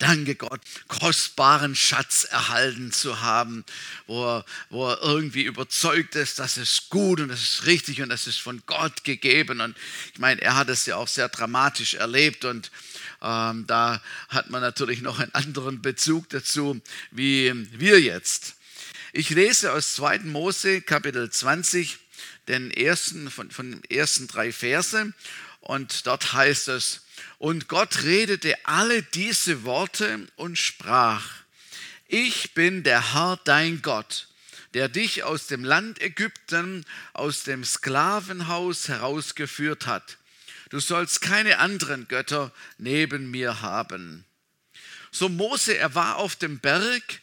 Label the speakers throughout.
Speaker 1: danke Gott, kostbaren Schatz erhalten zu haben, wo er, wo er irgendwie überzeugt ist, das ist gut und das ist richtig und das ist von Gott gegeben. Und ich meine, er hat es ja auch sehr dramatisch erlebt und ähm, da hat man natürlich noch einen anderen Bezug dazu, wie wir jetzt. Ich lese aus 2. Mose Kapitel 20 den ersten, von, von den ersten drei Verse und dort heißt es, und Gott redete alle diese Worte und sprach, ich bin der Herr dein Gott, der dich aus dem Land Ägypten, aus dem Sklavenhaus herausgeführt hat. Du sollst keine anderen Götter neben mir haben. So Mose, er war auf dem Berg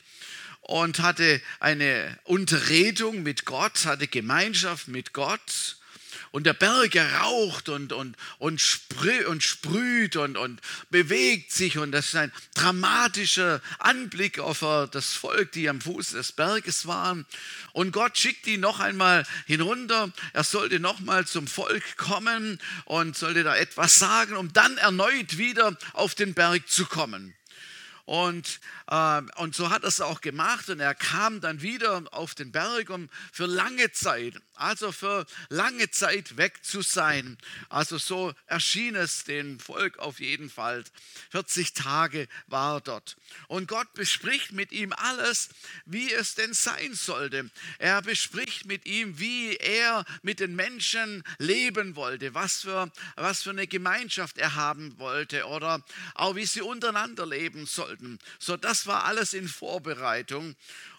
Speaker 1: und hatte eine Unterredung mit Gott, hatte Gemeinschaft mit Gott. Und der Berg raucht und, und, und, sprüht und sprüht und, und bewegt sich. Und das ist ein dramatischer Anblick auf das Volk, die am Fuß des Berges waren. Und Gott schickt ihn noch einmal hinunter. Er sollte noch mal zum Volk kommen und sollte da etwas sagen, um dann erneut wieder auf den Berg zu kommen. Und, äh, und so hat er es auch gemacht und er kam dann wieder auf den Berg, um für lange Zeit, also für lange Zeit weg zu sein. Also so erschien es dem Volk auf jeden Fall. 40 Tage war er dort. Und Gott bespricht mit ihm alles, wie es denn sein sollte. Er bespricht mit ihm, wie er mit den Menschen leben wollte, was für, was für eine Gemeinschaft er haben wollte oder auch wie sie untereinander leben sollten sollten. So, das war alles in Vorbereitung.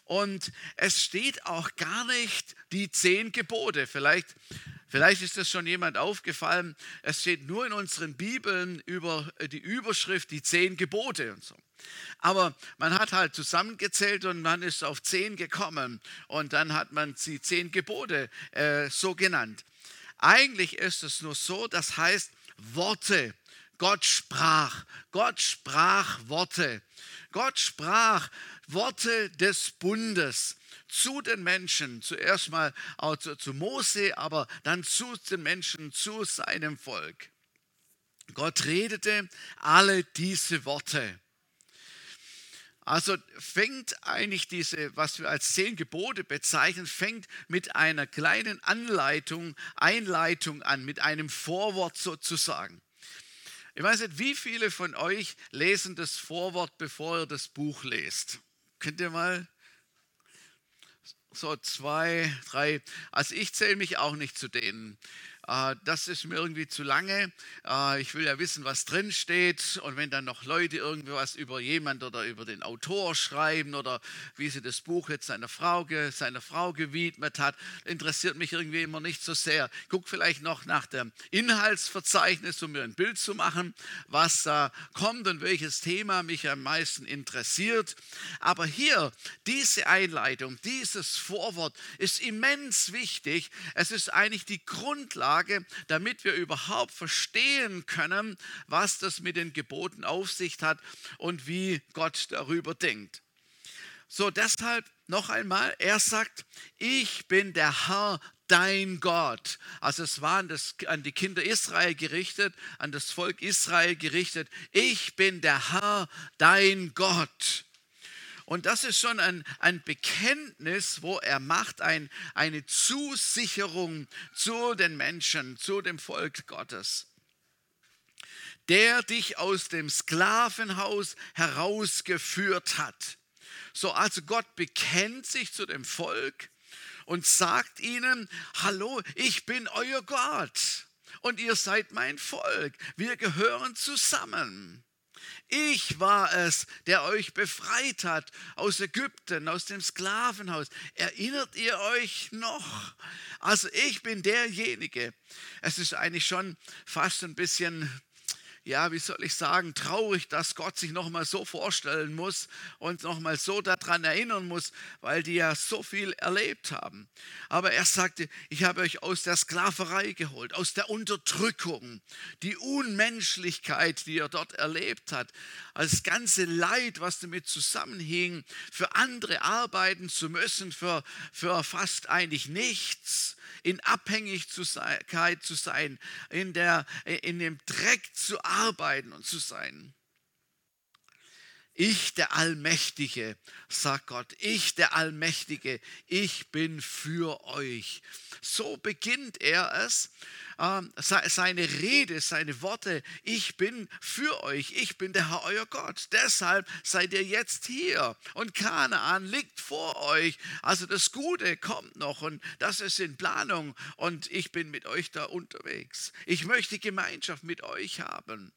Speaker 1: Und es steht auch gar nicht die zehn Gebote. Vielleicht, vielleicht ist das schon jemand aufgefallen. Es steht nur in unseren Bibeln über die Überschrift die zehn Gebote und so. Aber man hat halt zusammengezählt und man ist auf zehn gekommen und dann hat man die zehn Gebote äh, so genannt. Eigentlich ist es nur so, das heißt Worte. Gott sprach. Gott sprach Worte. Gott sprach Worte des Bundes zu den Menschen, zuerst mal zu, zu Mose, aber dann zu den Menschen, zu seinem Volk. Gott redete alle diese Worte. Also fängt eigentlich diese, was wir als zehn Gebote bezeichnen, fängt mit einer kleinen Anleitung, Einleitung an, mit einem Vorwort sozusagen. Ich weiß nicht, wie viele von euch lesen das Vorwort, bevor ihr das Buch lest. Könnt ihr mal? So zwei, drei. Also ich zähle mich auch nicht zu denen. Äh, das ist mir irgendwie zu lange. Äh, ich will ja wissen, was drin steht. Und wenn dann noch Leute irgendwas über jemand oder über den Autor schreiben oder wie sie das Buch jetzt seiner Frau, seiner Frau gewidmet hat, interessiert mich irgendwie immer nicht so sehr. Ich gucke vielleicht noch nach dem Inhaltsverzeichnis, um mir ein Bild zu machen, was da kommt und welches Thema mich am meisten interessiert. Aber hier, diese Einleitung, dieses Vorwort ist immens wichtig. Es ist eigentlich die Grundlage Grundlage, damit wir überhaupt verstehen können, was das mit den Geboten auf sich hat und wie Gott darüber denkt. So, deshalb noch einmal, er sagt, ich bin der Herr, dein Gott. Also es war an, das, an, die Kinder Israel gerichtet, an das Volk Israel gerichtet. Ich bin der Herr, dein Gott. Und das ist schon ein, ein Bekenntnis, wo er macht, ein, eine Zusicherung zu den Menschen, zu dem Volk Gottes. Der dich aus dem Sklavenhaus herausgeführt hat. So, also Gott bekennt sich zu dem Volk und sagt ihnen, hallo, ich bin euer Gott und ihr seid mein Volk. Wir gehören zusammen. Ich war es, der euch befreit hat aus Ägypten, aus dem Sklavenhaus. Erinnert ihr euch noch? Also ich bin derjenige. Es ist eigentlich schon fast ein bisschen ja, wie soll ich sagen, traurig, dass Gott sich nochmal so vorstellen muss und nochmal so daran erinnern muss, weil die ja so viel erlebt haben. Aber er sagte, ich habe euch aus der Sklaverei geholt, aus der Unterdrückung, die Unmenschlichkeit, die er dort erlebt hat, das ganze Leid, was damit zusammenhing, für andere arbeiten zu müssen, für, für fast eigentlich nichts in Abhängigkeit zu sein, in, der, in dem Dreck zu arbeiten und zu sein. Ich, der Allmächtige, sagt Gott, ich, der Allmächtige, ich bin für euch. So beginnt er es, ähm, seine Rede, seine Worte, ich bin für euch, ich bin der Herr euer Gott. Deshalb seid ihr jetzt hier und Kanaan liegt vor euch. Also das Gute kommt noch und das ist in Planung und ich bin mit euch da unterwegs. Ich möchte Gemeinschaft mit euch haben.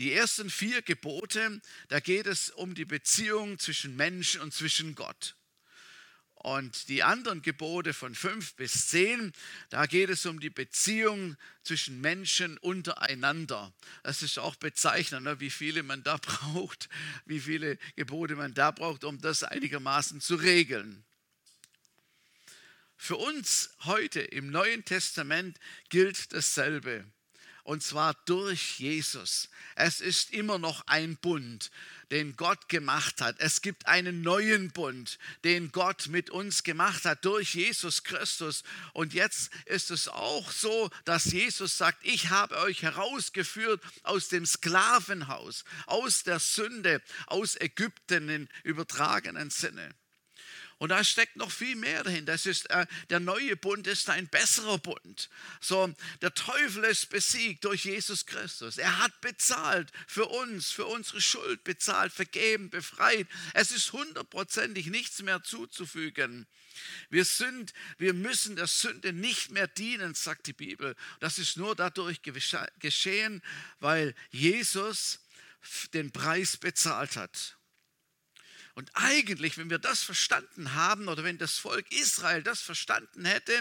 Speaker 1: Die ersten vier Gebote, da geht es um die Beziehung zwischen Mensch und zwischen Gott. Und die anderen Gebote von fünf bis zehn, da geht es um die Beziehung zwischen Menschen untereinander. Das ist auch bezeichnend, ne, wie viele man da braucht, wie viele Gebote man da braucht, um das einigermaßen zu regeln. Für uns heute im Neuen Testament gilt dasselbe und zwar durch Jesus. Es ist immer noch ein Bund, den Gott gemacht hat. Es gibt einen neuen Bund, den Gott mit uns gemacht hat durch Jesus Christus. Und jetzt ist es auch so, dass Jesus sagt, ich habe euch herausgeführt aus dem Sklavenhaus, aus der Sünde, aus Ägypten in übertragenen Sinne. Und da steckt noch viel mehr dahinter. Das ist, äh, der neue Bund ist ein besserer Bund. So, der Teufel ist besiegt durch Jesus Christus. Er hat bezahlt für uns, für unsere Schuld bezahlt, vergeben, befreit. Es ist hundertprozentig nichts mehr zuzufügen. Wir sind, wir müssen der Sünde nicht mehr dienen, sagt die Bibel. Das ist nur dadurch geschehen, weil Jesus den Preis bezahlt hat. Und eigentlich, wenn wir das verstanden haben oder wenn das Volk Israel das verstanden hätte,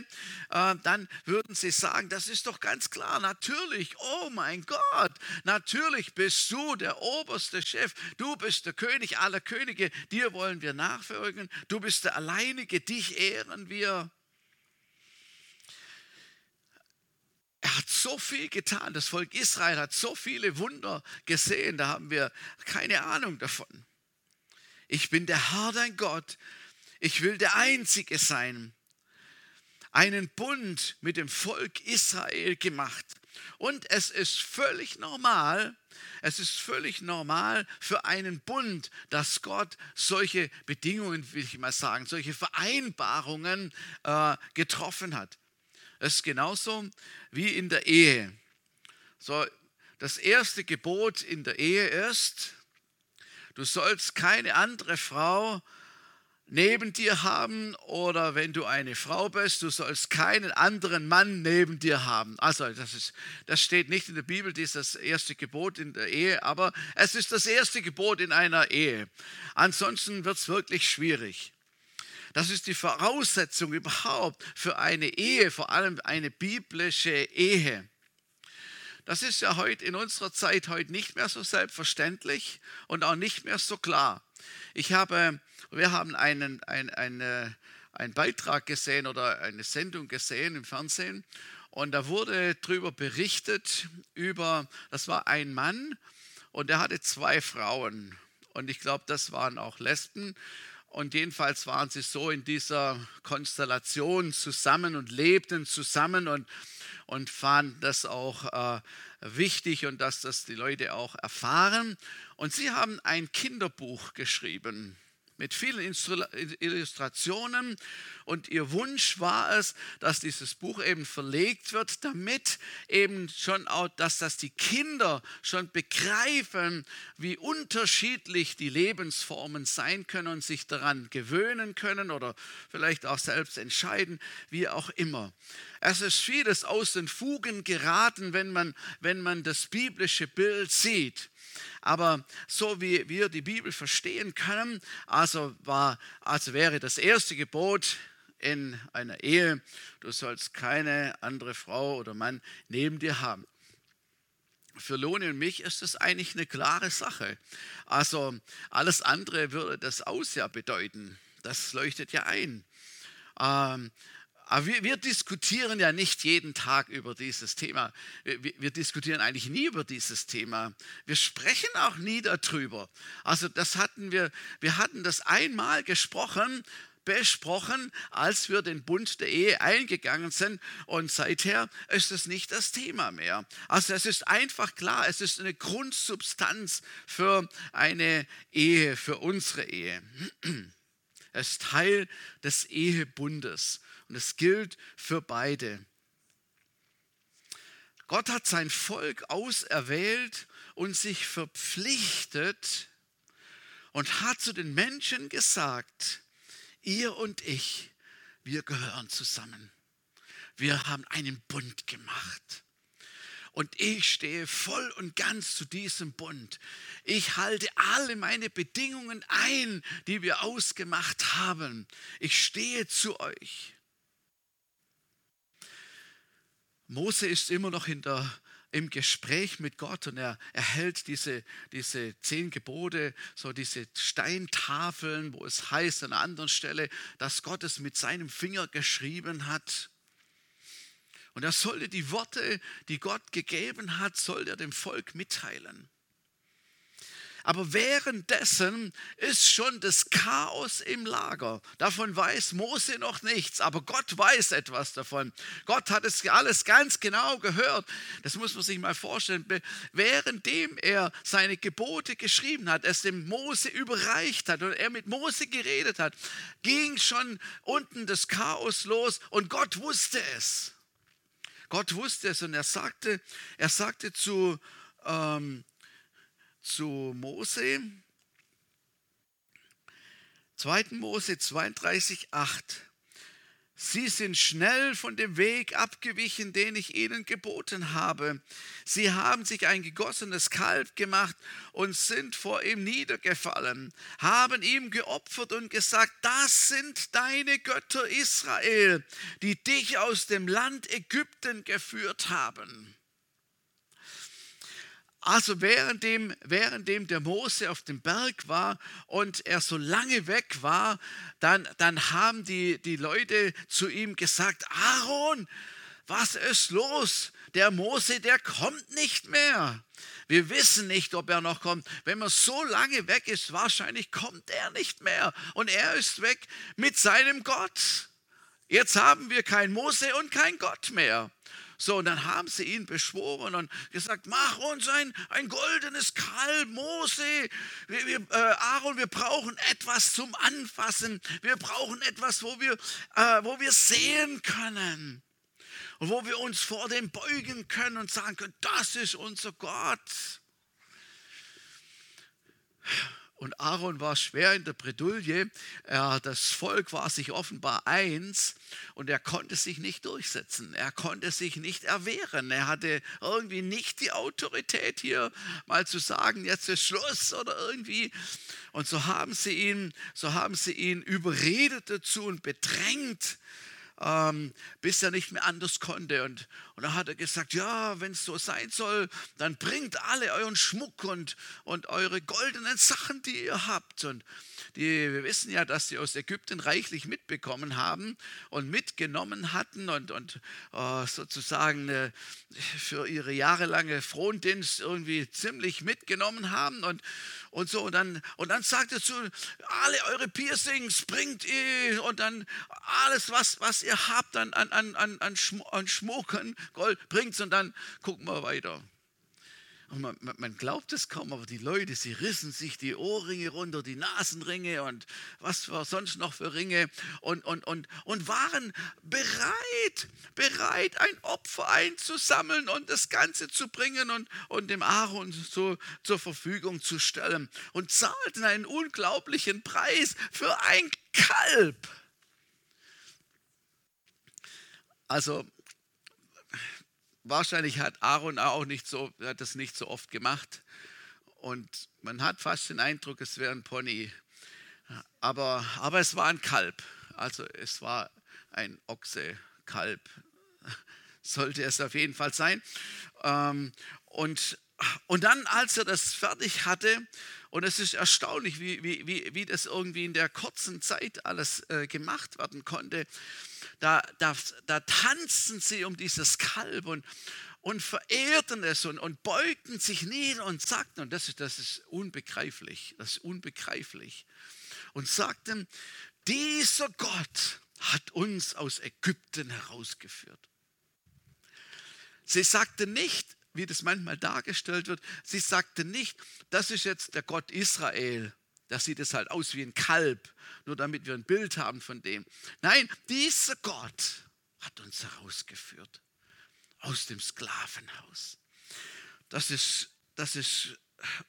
Speaker 1: äh, dann würden sie sagen, das ist doch ganz klar, natürlich, oh mein Gott, natürlich bist du der oberste Chef, du bist der König aller Könige, dir wollen wir nachfolgen, du bist der Alleinige, dich ehren wir. Er hat so viel getan, das Volk Israel hat so viele Wunder gesehen, da haben wir keine Ahnung davon. Ich bin der Herr dein Gott. Ich will der Einzige sein. Einen Bund mit dem Volk Israel gemacht. Und es ist völlig normal, es ist völlig normal für einen Bund, dass Gott solche Bedingungen, will ich mal sagen, solche Vereinbarungen äh, getroffen hat. Es ist genauso wie in der Ehe. So, das erste Gebot in der Ehe ist, Du sollst keine andere Frau neben dir haben oder wenn du eine Frau bist, du sollst keinen anderen Mann neben dir haben. Also das, ist, das steht nicht in der Bibel, das ist das erste Gebot in der Ehe, aber es ist das erste Gebot in einer Ehe. Ansonsten wird es wirklich schwierig. Das ist die Voraussetzung überhaupt für eine Ehe, vor allem eine biblische Ehe. Das ist ja heute in unserer Zeit heute nicht mehr so selbstverständlich und auch nicht mehr so klar. Ich habe, wir haben einen, ein, eine, einen Beitrag gesehen oder eine Sendung gesehen im Fernsehen und da wurde darüber berichtet über, das war ein Mann und der hatte zwei Frauen und ich glaube, das waren auch Lesben und jedenfalls waren sie so in dieser Konstellation zusammen und lebten zusammen und und fanden das auch äh, wichtig und dass das die Leute auch erfahren. Und sie haben ein Kinderbuch geschrieben mit vielen Illustrationen. Und ihr Wunsch war es, dass dieses Buch eben verlegt wird, damit eben schon auch, dass das die Kinder schon begreifen, wie unterschiedlich die Lebensformen sein können und sich daran gewöhnen können oder vielleicht auch selbst entscheiden, wie auch immer. Es ist vieles aus den Fugen geraten, wenn man, wenn man das biblische Bild sieht. Aber so wie wir die Bibel verstehen können, also, war, also wäre das erste Gebot in einer Ehe, du sollst keine andere Frau oder Mann neben dir haben. Für Loni und mich ist das eigentlich eine klare Sache. Also alles andere würde das Aus ja bedeuten. Das leuchtet ja ein. Ähm, aber wir, wir, diskutieren ja nicht jeden Tag über dieses Thema. Wir, wir, diskutieren eigentlich nie über dieses Thema. Wir sprechen auch nie darüber. Also das hatten wir, wir hatten das einmal gesprochen, besprochen, als wir den Bund der Ehe eingegangen sind. Und seither ist es nicht das Thema mehr. Also es ist einfach klar, es ist eine Grundsubstanz für eine Ehe, für unsere Ehe. Es ist Teil des Ehebundes und es gilt für beide. Gott hat sein Volk auserwählt und sich verpflichtet und hat zu den Menschen gesagt, ihr und ich, wir gehören zusammen. Wir haben einen Bund gemacht. Und ich stehe voll und ganz zu diesem Bund. Ich halte alle meine Bedingungen ein, die wir ausgemacht haben. Ich stehe zu euch. Mose ist immer noch in der, im Gespräch mit Gott und er erhält diese, diese zehn Gebote, so diese Steintafeln, wo es heißt an einer anderen Stelle, dass Gott es mit seinem Finger geschrieben hat. Und er sollte die Worte, die Gott gegeben hat, soll er dem Volk mitteilen. Aber währenddessen ist schon das Chaos im Lager. Davon weiß Mose noch nichts, aber Gott weiß etwas davon. Gott hat es alles ganz genau gehört. Das muss man sich mal vorstellen. Währenddem er seine Gebote geschrieben hat, es dem Mose überreicht hat und er mit Mose geredet hat, ging schon unten das Chaos los und Gott wusste es. Gott wusste es und er sagte, er sagte zu ähm, zu Mose. 2. Mose 32, 8. Sie sind schnell von dem Weg abgewichen, den ich ihnen geboten habe. Sie haben sich ein gegossenes Kalb gemacht und sind vor ihm niedergefallen, haben ihm geopfert und gesagt, das sind deine Götter Israel, die dich aus dem Land Ägypten geführt haben. Also währenddem, währenddem der Mose auf dem Berg war und er so lange weg war, dann, dann haben die, die Leute zu ihm gesagt, Aaron, was ist los? Der Mose, der kommt nicht mehr. Wir wissen nicht, ob er noch kommt. Wenn man so lange weg ist, wahrscheinlich kommt er nicht mehr. Und er ist weg mit seinem Gott. Jetzt haben wir kein Mose und kein Gott mehr. So, und dann haben sie ihn beschworen und gesagt, mach uns ein, ein goldenes Kalb, Mose, wir, wir, äh, Aaron, wir brauchen etwas zum Anfassen, wir brauchen etwas, wo wir, äh, wo wir sehen können. Und wo wir uns vor dem beugen können und sagen können, das ist unser Gott. Und Aaron war schwer in der Bredouille. Das Volk war sich offenbar eins und er konnte sich nicht durchsetzen. Er konnte sich nicht erwehren. Er hatte irgendwie nicht die Autorität hier mal zu sagen, jetzt ist Schluss oder irgendwie. Und so haben sie ihn, so haben sie ihn überredet dazu und bedrängt, ähm, bis er nicht mehr anders konnte. Und, und da hat er gesagt, ja, wenn es so sein soll, dann bringt alle euren Schmuck und, und eure goldenen Sachen, die ihr habt. Und die, wir wissen ja, dass sie aus Ägypten reichlich mitbekommen haben und mitgenommen hatten und, und äh, sozusagen äh, für ihre jahrelange Frondienst irgendwie ziemlich mitgenommen haben. Und, und so. Und dann, und dann sagt er zu, alle eure Piercings bringt ihr und dann alles, was, was ihr habt an, an, an, an, Schmuck, an Gold, bringt's und dann gucken wir weiter. Und man, man, glaubt es kaum, aber die Leute, sie rissen sich die Ohrringe runter, die Nasenringe und was war sonst noch für Ringe und, und, und, und waren bereit, bereit, ein Opfer einzusammeln und das Ganze zu bringen und, und dem Aaron so zur Verfügung zu stellen und zahlten einen unglaublichen Preis für ein Kalb. Also wahrscheinlich hat Aaron auch nicht so, hat das nicht so oft gemacht. Und man hat fast den Eindruck, es wäre ein Pony. Aber, aber es war ein Kalb. Also es war ein Ochse, Kalb. Sollte es auf jeden Fall sein. Ähm, und, und dann, als er das fertig hatte, und es ist erstaunlich, wie, wie, wie, wie das irgendwie in der kurzen Zeit alles äh, gemacht werden konnte, da, da, da tanzten sie um dieses Kalb und, und verehrten es und, und beugten sich nieder und sagten, und das ist, das ist unbegreiflich, das ist unbegreiflich, und sagten, dieser Gott hat uns aus Ägypten herausgeführt. Sie sagte nicht, wie das manchmal dargestellt wird, sie sagte nicht, das ist jetzt der Gott Israel. Da sieht es halt aus wie ein Kalb, nur damit wir ein Bild haben von dem. Nein, dieser Gott hat uns herausgeführt aus dem Sklavenhaus. Das ist, das ist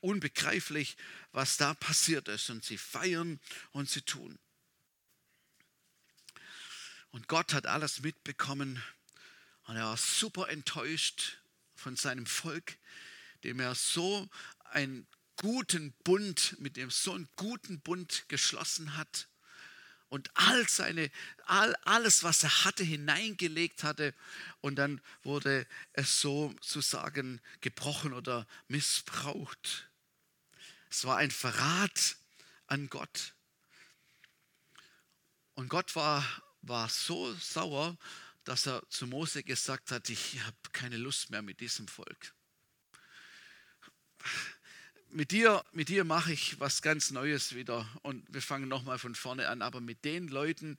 Speaker 1: unbegreiflich, was da passiert ist. Und sie feiern und sie tun. Und Gott hat alles mitbekommen und er war super enttäuscht von seinem Volk, dem er so einen guten Bund, mit dem so einen guten Bund geschlossen hat und all seine, all, alles, was er hatte, hineingelegt hatte. Und dann wurde es sozusagen gebrochen oder missbraucht. Es war ein Verrat an Gott. Und Gott war, war so sauer, dass er zu Mose gesagt hat, ich habe keine Lust mehr mit diesem Volk. Mit dir, mit dir mache ich was ganz Neues wieder. Und wir fangen nochmal von vorne an, aber mit den Leuten,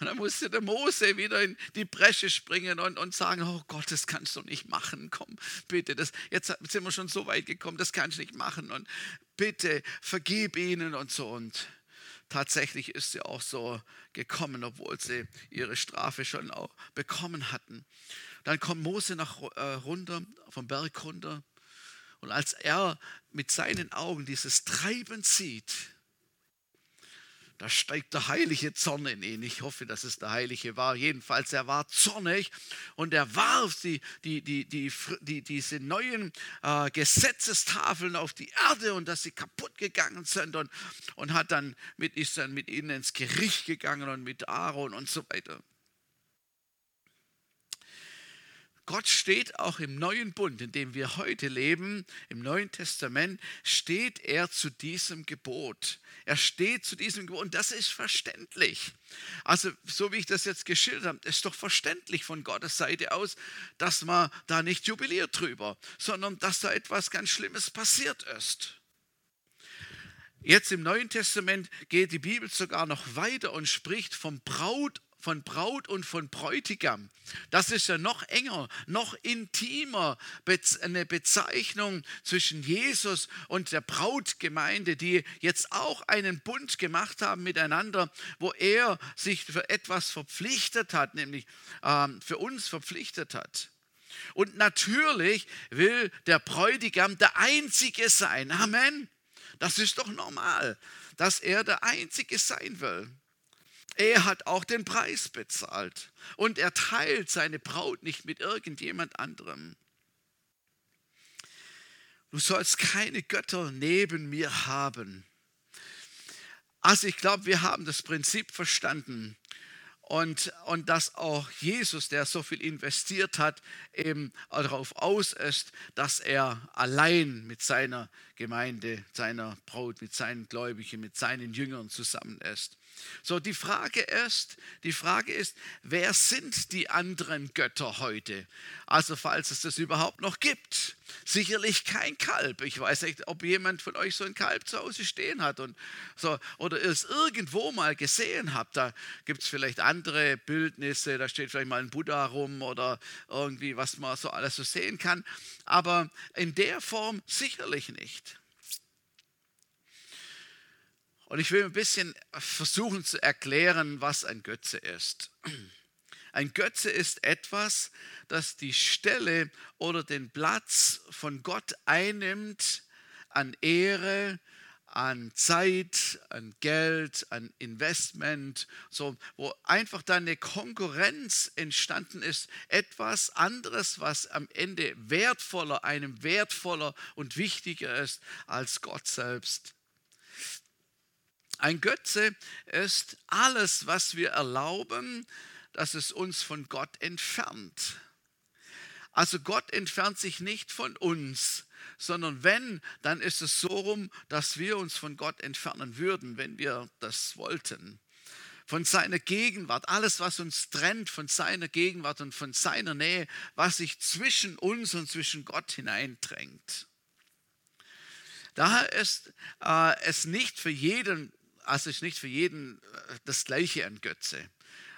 Speaker 1: und dann musste der Mose wieder in die Bresche springen und, und sagen, oh Gott, das kannst du nicht machen, komm, bitte, das, jetzt sind wir schon so weit gekommen, das kannst du nicht machen. Und bitte vergib ihnen und so. Und tatsächlich ist sie auch so gekommen, obwohl sie ihre Strafe schon auch bekommen hatten. Dann kommt Mose nach, äh, runter, vom Berg runter und als er mit seinen Augen dieses Treiben sieht, da steigt der heilige Zorn in ihn. Ich hoffe, dass es der heilige war. Jedenfalls, er war zornig und er warf die, die, die, die, die diese neuen äh, Gesetzestafeln auf die Erde und dass sie kaputt gegangen sind und, und hat dann mit, ist dann mit ihnen ins Gericht gegangen und mit Aaron und so weiter. Gott steht auch im neuen Bund, in dem wir heute leben, im Neuen Testament, steht er zu diesem Gebot. Er steht zu diesem Gebot und das ist verständlich. Also so wie ich das jetzt geschildert habe, ist doch verständlich von Gottes Seite aus, dass man da nicht jubiliert drüber, sondern dass da etwas ganz Schlimmes passiert ist. Jetzt im Neuen Testament geht die Bibel sogar noch weiter und spricht vom Braut von Braut und von Bräutigam. Das ist ja noch enger, noch intimer eine Bezeichnung zwischen Jesus und der Brautgemeinde, die jetzt auch einen Bund gemacht haben miteinander, wo er sich für etwas verpflichtet hat, nämlich ähm, für uns verpflichtet hat. Und natürlich will der Bräutigam der Einzige sein. Amen. Das ist doch normal, dass er der Einzige sein will. Er hat auch den Preis bezahlt und er teilt seine Braut nicht mit irgendjemand anderem. Du sollst keine Götter neben mir haben. Also ich glaube, wir haben das Prinzip verstanden und, und dass auch Jesus, der so viel investiert hat, eben darauf aus ist, dass er allein mit seiner Gemeinde, seiner Braut, mit seinen Gläubigen, mit seinen Jüngern zusammen ist. So, die Frage ist, die Frage ist, wer sind die anderen Götter heute? Also, falls es das überhaupt noch gibt. Sicherlich kein Kalb. Ich weiß nicht, ob jemand von euch so ein Kalb zu Hause stehen hat und so, oder es irgendwo mal gesehen habt. Da gibt es vielleicht andere Bildnisse, da steht vielleicht mal ein Buddha rum oder irgendwie, was man so alles so sehen kann. Aber in der Form sicherlich nicht. Und ich will ein bisschen versuchen zu erklären, was ein Götze ist. Ein Götze ist etwas, das die Stelle oder den Platz von Gott einnimmt an Ehre, an Zeit, an Geld, an Investment, so, wo einfach dann eine Konkurrenz entstanden ist, etwas anderes, was am Ende wertvoller, einem wertvoller und wichtiger ist als Gott selbst. Ein Götze ist alles, was wir erlauben, dass es uns von Gott entfernt. Also Gott entfernt sich nicht von uns, sondern wenn, dann ist es so rum, dass wir uns von Gott entfernen würden, wenn wir das wollten. Von seiner Gegenwart, alles, was uns trennt von seiner Gegenwart und von seiner Nähe, was sich zwischen uns und zwischen Gott hineindrängt. Daher ist äh, es nicht für jeden also ist nicht für jeden äh, das gleiche ein Götze.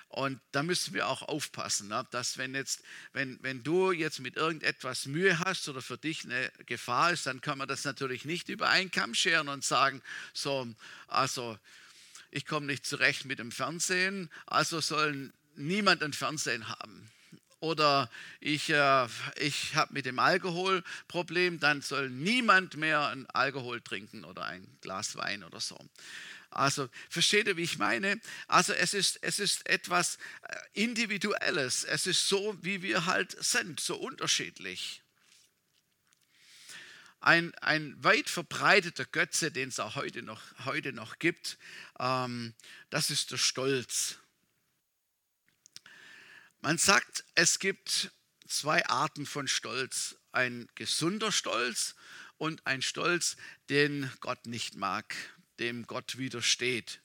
Speaker 1: Und da müssen wir auch aufpassen, ne? dass wenn, jetzt, wenn, wenn du jetzt mit irgendetwas Mühe hast oder für dich eine Gefahr ist, dann kann man das natürlich nicht über einen Kamm scheren und sagen, so, also ich komme nicht zurecht mit dem Fernsehen, also soll niemand ein Fernsehen haben. Oder ich, äh, ich habe mit dem Alkohol Problem, dann soll niemand mehr ein Alkohol trinken oder ein Glas Wein oder so. Also versteht ihr, wie ich meine? Also es ist, es ist etwas äh, Individuelles. Es ist so, wie wir halt sind, so unterschiedlich. Ein, ein weit verbreiteter Götze, den es auch heute noch, heute noch gibt, ähm, das ist der Stolz. Man sagt, es gibt zwei Arten von Stolz. Ein gesunder Stolz und ein Stolz, den Gott nicht mag dem Gott widersteht.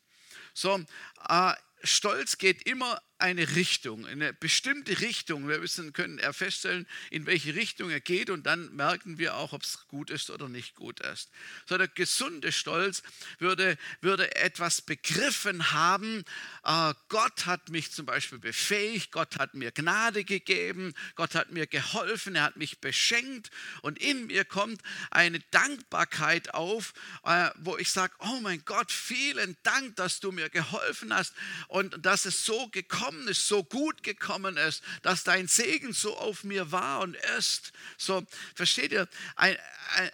Speaker 1: So, äh, Stolz geht immer eine Richtung, eine bestimmte Richtung. Wir müssen, können er feststellen, in welche Richtung er geht und dann merken wir auch, ob es gut ist oder nicht gut ist. So der gesunde Stolz würde, würde etwas begriffen haben, äh, Gott hat mich zum Beispiel befähigt, Gott hat mir Gnade gegeben, Gott hat mir geholfen, er hat mich beschenkt und in mir kommt eine Dankbarkeit auf, äh, wo ich sage, oh mein Gott, vielen Dank, dass du mir geholfen hast und dass es so gekommen gekommen ist, so gut gekommen ist, dass dein Segen so auf mir war und ist. So, versteht ihr? Ein,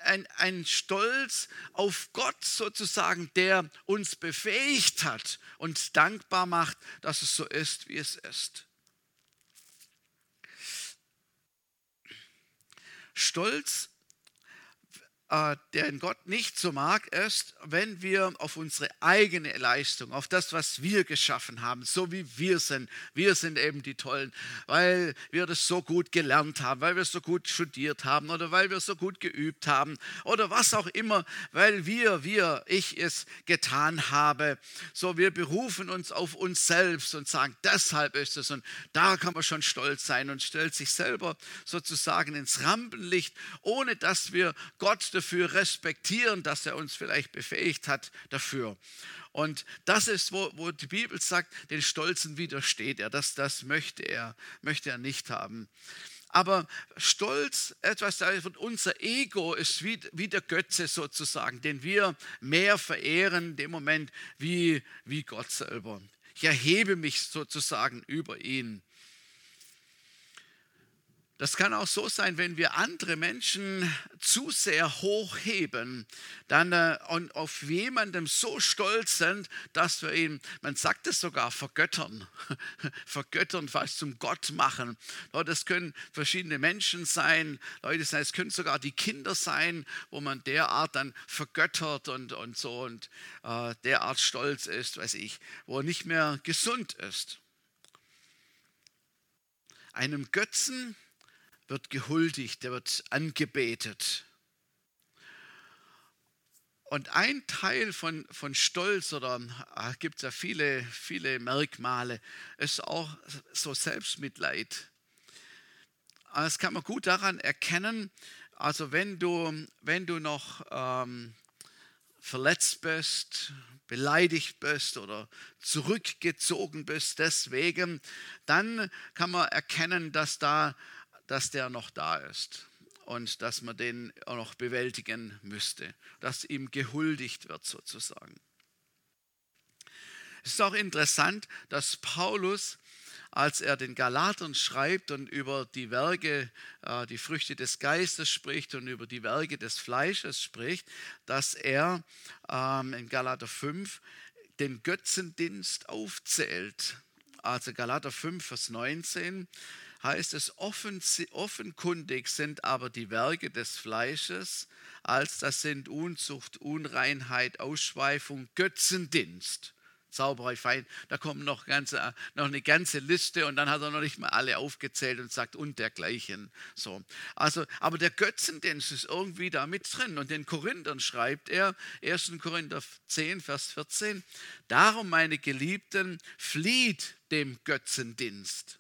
Speaker 1: ein, ein Stolz auf Gott sozusagen, der uns befähigt hat und dankbar macht, dass es so ist, wie es ist. Stolz äh, den Gott nicht so mag, ist, wenn wir auf unsere eigene Leistung, auf das, was wir geschaffen haben, so wie wir sind, wir sind eben die Tollen, weil wir das so gut gelernt haben, weil wir so gut studiert haben oder weil wir so gut geübt haben oder was auch immer, weil wir, wir, ich es getan habe. So, wir berufen uns auf uns selbst und sagen, deshalb ist es und da kann man schon stolz sein und stellt sich selber sozusagen ins Rampenlicht, ohne dass wir Gott dafür respektieren, dass er uns vielleicht befähigt hat dafür. Und das ist, wo, wo die Bibel sagt, den Stolzen widersteht er. Das, das möchte er, möchte er nicht haben. Aber Stolz, etwas, unser Ego ist wie, wie der Götze sozusagen, den wir mehr verehren in dem Moment wie, wie Gott selber. Ich erhebe mich sozusagen über ihn. Das kann auch so sein, wenn wir andere Menschen zu sehr hochheben dann, äh, und auf jemandem so stolz sind, dass wir ihn, man sagt es sogar, vergöttern. vergöttern, fast zum Gott machen. Das können verschiedene Menschen sein, Leute sein, es können sogar die Kinder sein, wo man derart dann vergöttert und, und so und äh, derart stolz ist, weiß ich, wo er nicht mehr gesund ist. Einem Götzen wird gehuldigt, der wird angebetet. Und ein Teil von, von Stolz, oder ah, gibt es ja viele, viele Merkmale, ist auch so Selbstmitleid. Das kann man gut daran erkennen, also wenn du, wenn du noch ähm, verletzt bist, beleidigt bist oder zurückgezogen bist deswegen, dann kann man erkennen, dass da dass der noch da ist und dass man den auch noch bewältigen müsste, dass ihm gehuldigt wird sozusagen. Es ist auch interessant, dass Paulus, als er den Galatern schreibt und über die Werke, äh, die Früchte des Geistes spricht und über die Werke des Fleisches spricht, dass er ähm, in Galater 5 den Götzendienst aufzählt. Also Galater 5, Vers 19 heißt es, offen, offenkundig sind aber die Werke des Fleisches, als das sind Unzucht, Unreinheit, Ausschweifung, Götzendienst. Zauberei, Feind, da kommt noch, ganze, noch eine ganze Liste und dann hat er noch nicht mal alle aufgezählt und sagt und dergleichen. So. Also, aber der Götzendienst ist irgendwie da mit drin und den Korinthern schreibt er, 1. Korinther 10, Vers 14, darum meine Geliebten, flieht dem Götzendienst.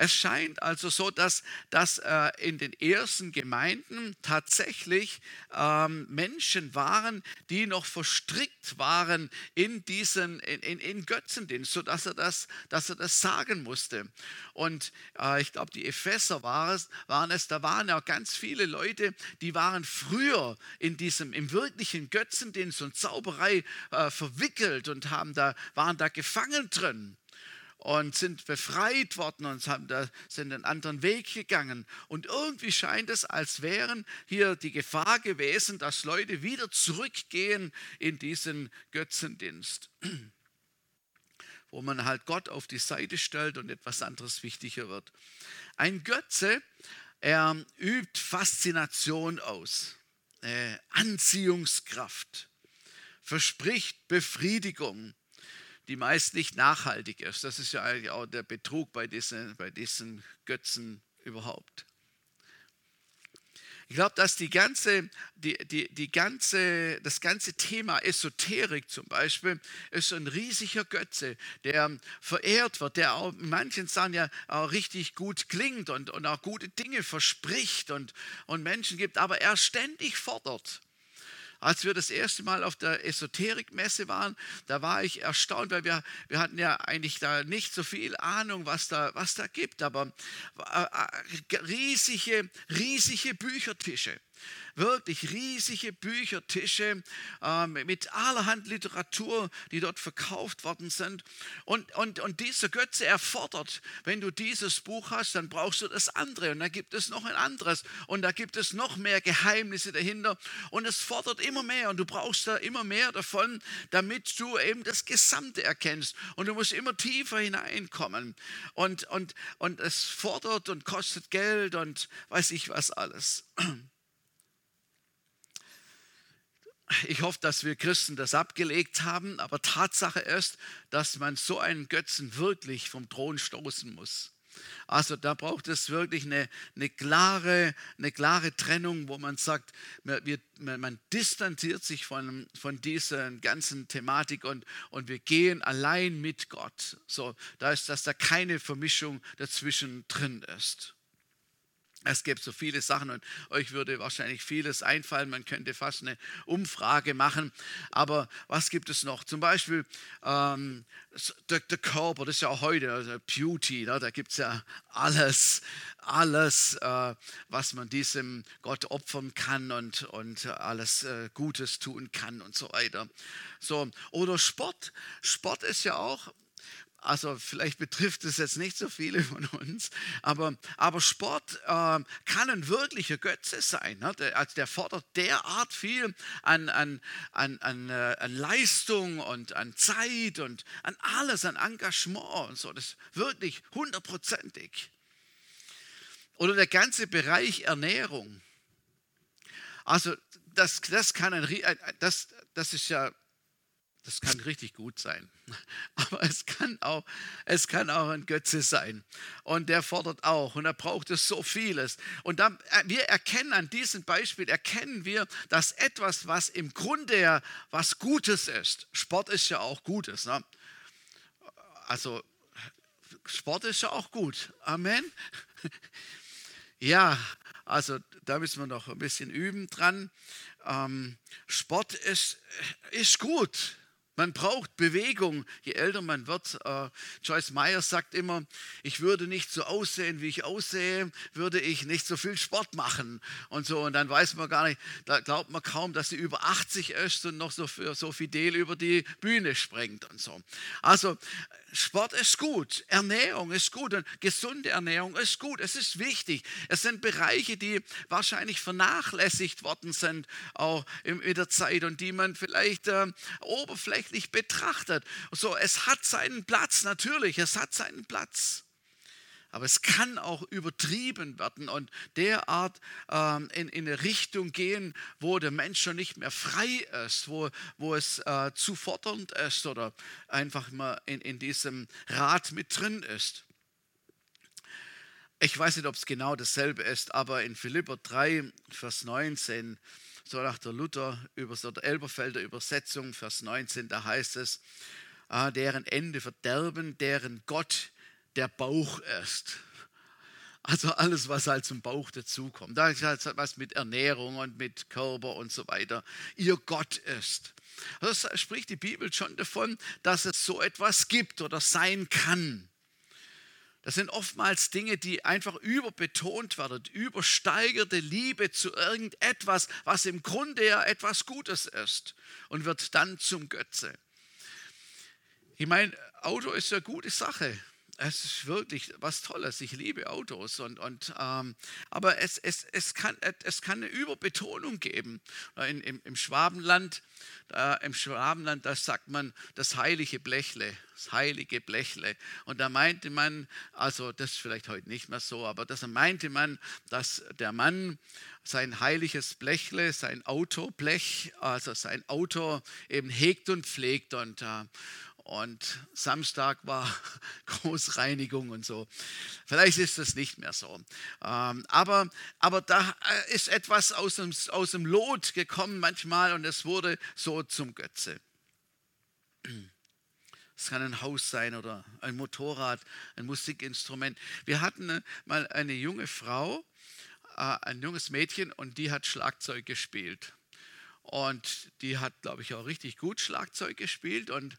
Speaker 1: Es scheint also so, dass, dass äh, in den ersten Gemeinden tatsächlich ähm, Menschen waren, die noch verstrickt waren in diesen in, in, in Götzendienst, sodass er das, dass er das sagen musste. Und äh, ich glaube, die Epheser war es, waren es, da waren ja ganz viele Leute, die waren früher in diesem im wirklichen Götzendienst und Zauberei äh, verwickelt und haben da, waren da gefangen drin und sind befreit worden und sind einen anderen Weg gegangen. Und irgendwie scheint es, als wären hier die Gefahr gewesen, dass Leute wieder zurückgehen in diesen Götzendienst, wo man halt Gott auf die Seite stellt und etwas anderes wichtiger wird. Ein Götze, er übt Faszination aus, äh, Anziehungskraft, verspricht Befriedigung die meist nicht nachhaltig ist. Das ist ja eigentlich auch der Betrug bei diesen, bei diesen Götzen überhaupt. Ich glaube, dass die ganze, die, die, die ganze, das ganze Thema Esoterik zum Beispiel ist ein riesiger Götze, der verehrt wird, der auch in manchen Sachen ja auch richtig gut klingt und, und auch gute Dinge verspricht und, und Menschen gibt, aber er ständig fordert. Als wir das erste Mal auf der Esoterikmesse waren, da war ich erstaunt, weil wir, wir hatten ja eigentlich da nicht so viel Ahnung, was da, was da gibt, aber äh, äh, riesige, riesige Büchertische wirklich riesige Büchertische äh, mit allerhand Literatur, die dort verkauft worden sind. Und, und, und dieser Götze erfordert, wenn du dieses Buch hast, dann brauchst du das andere. Und da gibt es noch ein anderes. Und da gibt es noch mehr Geheimnisse dahinter. Und es fordert immer mehr. Und du brauchst da immer mehr davon, damit du eben das Gesamte erkennst. Und du musst immer tiefer hineinkommen. Und, und, und es fordert und kostet Geld und weiß ich was alles. Ich hoffe, dass wir Christen das abgelegt haben, aber Tatsache ist, dass man so einen Götzen wirklich vom Thron stoßen muss. Also da braucht es wirklich eine, eine, klare, eine klare Trennung, wo man sagt, man, wir, man distanziert sich von, von dieser ganzen Thematik und, und wir gehen allein mit Gott. So, da ist, dass da keine Vermischung dazwischen drin ist. Es gibt so viele Sachen und euch würde wahrscheinlich vieles einfallen. Man könnte fast eine Umfrage machen. Aber was gibt es noch? Zum Beispiel ähm, der, Körper, das ist ja auch heute, also Beauty, ne? da gibt es ja alles, alles, äh, was man diesem Gott opfern kann und, und alles äh, Gutes tun kann und so weiter. So, oder Sport. Sport ist ja auch also vielleicht betrifft es jetzt nicht so viele von uns, aber, aber Sport äh, kann ein wirklicher Götze sein. Ne? Der, also der fordert derart viel an, an, an, an, äh, an Leistung und an Zeit und an alles, an Engagement und so. Das ist wirklich hundertprozentig. Oder der ganze Bereich Ernährung. Also das, das, kann ein, das, das ist ja das kann richtig gut sein. Aber es kann auch, es kann auch ein Götze sein. Und der fordert auch. Und da braucht es so vieles. Und da, äh, wir erkennen an diesem Beispiel, erkennen wir, dass etwas, was im Grunde ja was Gutes ist, Sport ist ja auch Gutes. Ne? Also Sport ist ja auch gut. Amen. Ja, also da müssen wir noch ein bisschen üben dran. Ähm, Sport ist, ist gut. Man braucht Bewegung, je älter man wird. Äh, Joyce Meyer sagt immer, ich würde nicht so aussehen, wie ich aussehe, würde ich nicht so viel Sport machen und so. Und dann weiß man gar nicht, da glaubt man kaum, dass sie über 80 ist und noch so, so fidel über die Bühne springt und so. Also Sport ist gut, Ernährung ist gut und gesunde Ernährung ist gut. Es ist wichtig. Es sind Bereiche, die wahrscheinlich vernachlässigt worden sind, auch in, der Zeit und die man vielleicht äh, oberflächlich betrachtet. So, es hat seinen Platz, natürlich, es hat seinen Platz. Aber es kann auch übertrieben werden und derart ähm, in, in eine Richtung gehen, wo der Mensch schon nicht mehr frei ist, wo, wo es äh, zu fordernd ist oder einfach mal in, in diesem Rad mit drin ist. Ich weiß nicht, ob es genau dasselbe ist, aber in Philipper 3, Vers 19, so nach der Luther, über so der Elberfelder Übersetzung, Vers 19, da heißt es, äh, deren Ende verderben, deren Gott der Bauch ist. Also alles, was halt zum Bauch dazukommt. Da ist halt was mit Ernährung und mit Körper und so weiter. Ihr Gott ist. Also spricht die Bibel schon davon, dass es so etwas gibt oder sein kann. Das sind oftmals Dinge, die einfach überbetont werden, übersteigerte Liebe zu irgendetwas, was im Grunde ja etwas Gutes ist und wird dann zum Götze. Ich meine, Auto ist eine gute Sache. Es ist wirklich was Tolles. Ich liebe Autos. Und, und, ähm, aber es, es, es, kann, es kann eine Überbetonung geben. In, im, Im Schwabenland, da, im Schwabenland, da sagt man das heilige Blechle, das heilige Blechle. Und da meinte man, also das ist vielleicht heute nicht mehr so, aber das meinte man, dass der Mann sein heiliges Blechle, sein Autoblech, also sein Auto eben hegt und pflegt. Und, äh, und Samstag war Großreinigung und so. Vielleicht ist das nicht mehr so. Ähm, aber, aber da äh, ist etwas aus dem, aus dem Lot gekommen manchmal und es wurde so zum Götze. Es kann ein Haus sein oder ein Motorrad, ein Musikinstrument. Wir hatten äh, mal eine junge Frau, äh, ein junges Mädchen und die hat Schlagzeug gespielt. Und die hat, glaube ich, auch richtig gut Schlagzeug gespielt. Und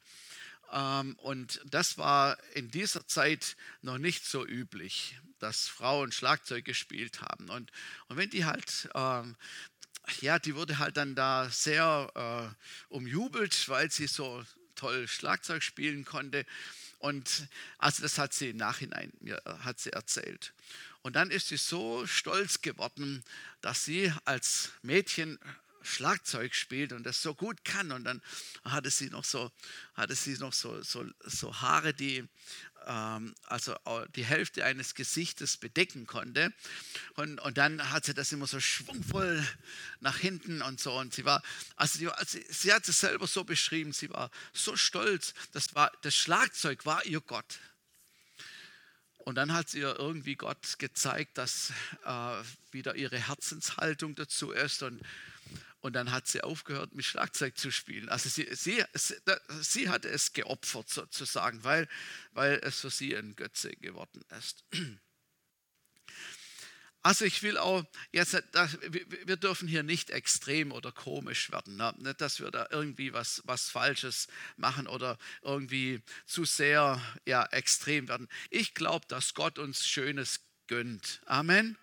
Speaker 1: und das war in dieser Zeit noch nicht so üblich, dass Frauen Schlagzeug gespielt haben. Und, und wenn die halt, ähm, ja, die wurde halt dann da sehr äh, umjubelt, weil sie so toll Schlagzeug spielen konnte. Und also das hat sie im Nachhinein mir hat sie erzählt. Und dann ist sie so stolz geworden, dass sie als Mädchen Schlagzeug spielt und das so gut kann. Und dann hatte sie noch so, hatte sie noch so, so, so Haare, die ähm, also die Hälfte eines Gesichtes bedecken konnte. Und, und dann hat sie das immer so schwungvoll nach hinten und so. Und sie war, also sie, sie, sie hat es selber so beschrieben, sie war so stolz. Das, war, das Schlagzeug war ihr Gott. Und dann hat ihr irgendwie Gott gezeigt, dass äh, wieder ihre Herzenshaltung dazu ist. Und und dann hat sie aufgehört, mit Schlagzeug zu spielen. Also sie, sie, sie hatte es geopfert sozusagen, weil, weil es für sie ein Götze geworden ist. Also ich will auch, jetzt, wir dürfen hier nicht extrem oder komisch werden, ne? nicht, dass wir da irgendwie was, was Falsches machen oder irgendwie zu sehr ja, extrem werden. Ich glaube, dass Gott uns Schönes gönnt. Amen.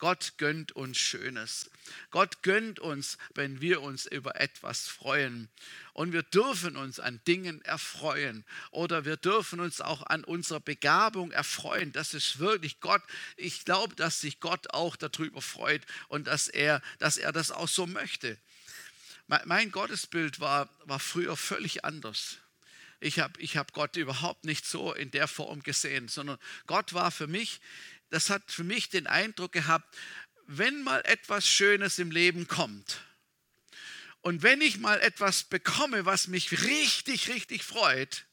Speaker 1: Gott gönnt uns Schönes. Gott gönnt uns, wenn wir uns über etwas freuen. Und wir dürfen uns an Dingen erfreuen. Oder wir dürfen uns auch an unserer Begabung erfreuen. Das ist wirklich Gott. Ich glaube, dass sich Gott auch darüber freut und dass er, dass er das auch so möchte. Mein Gottesbild war, war früher völlig anders. Ich habe ich hab Gott überhaupt nicht so in der Form gesehen, sondern Gott war für mich das hat für mich den Eindruck gehabt, wenn mal etwas Schönes im Leben kommt und wenn ich mal etwas bekomme, was mich richtig, richtig freut,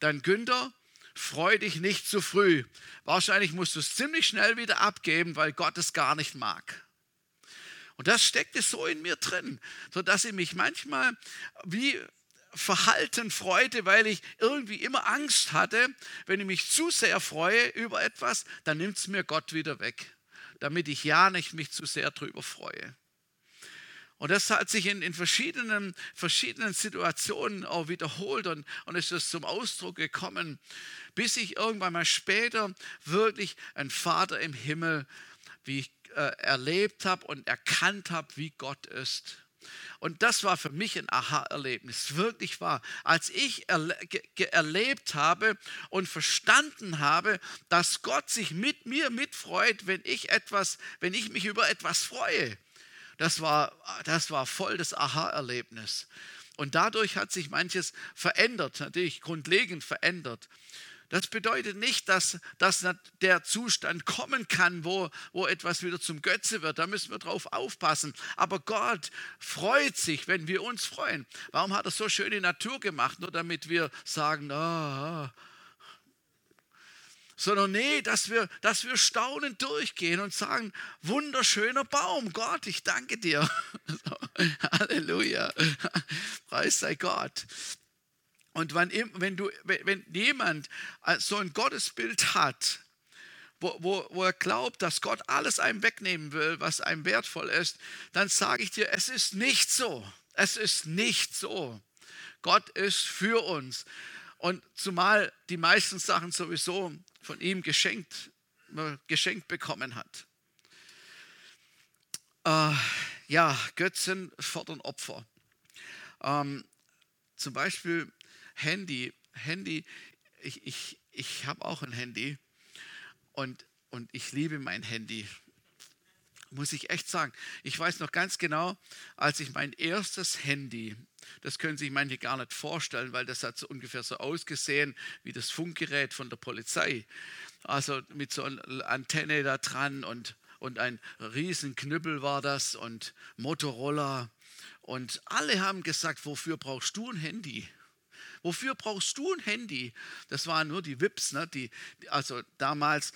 Speaker 1: dann Günther, freu dich nicht zu früh. Wahrscheinlich musst du es ziemlich schnell wieder abgeben, weil Gott es gar nicht mag. Und das steckte so in mir drin, sodass ich mich manchmal wie Verhalten freute, weil ich irgendwie immer Angst hatte, wenn ich mich zu sehr freue über etwas, dann nimmt es mir Gott wieder weg, damit ich ja nicht mich zu sehr darüber freue. Und das hat sich in, in verschiedenen, verschiedenen Situationen auch wiederholt und, und ist das zum Ausdruck gekommen, bis ich irgendwann mal später wirklich einen Vater im Himmel wie ich, äh, erlebt habe und erkannt habe, wie Gott ist. Und das war für mich ein Aha-Erlebnis, wirklich wahr. Als ich erle erlebt habe und verstanden habe, dass Gott sich mit mir mitfreut, wenn ich etwas, wenn ich mich über etwas freue. Das war, das war voll das Aha-Erlebnis. Und dadurch hat sich manches verändert, natürlich grundlegend verändert. Das bedeutet nicht, dass, dass der Zustand kommen kann, wo, wo etwas wieder zum Götze wird. Da müssen wir drauf aufpassen. Aber Gott freut sich, wenn wir uns freuen. Warum hat er so schöne Natur gemacht? Nur damit wir sagen, ah, ah. sondern nee, dass wir, dass wir staunend durchgehen und sagen, wunderschöner Baum, Gott, ich danke dir. Halleluja, preis sei Gott. Und wenn, wenn, du, wenn jemand so ein Gottesbild hat, wo, wo, wo er glaubt, dass Gott alles einem wegnehmen will, was einem wertvoll ist, dann sage ich dir, es ist nicht so. Es ist nicht so. Gott ist für uns. Und zumal die meisten Sachen sowieso von ihm geschenkt, äh, geschenkt bekommen hat. Äh, ja, Götzen fordern Opfer. Ähm, zum Beispiel Handy. Handy, ich, ich, ich habe auch ein Handy und, und ich liebe mein Handy. Muss ich echt sagen. Ich weiß noch ganz genau, als ich mein erstes Handy, das können sich manche gar nicht vorstellen, weil das hat so ungefähr so ausgesehen wie das Funkgerät von der Polizei. Also mit so einer Antenne da dran und, und ein Riesenknüppel war das und Motorola. Und alle haben gesagt, wofür brauchst du ein Handy? Wofür brauchst du ein Handy? Das waren nur die Wips, ne? die, also damals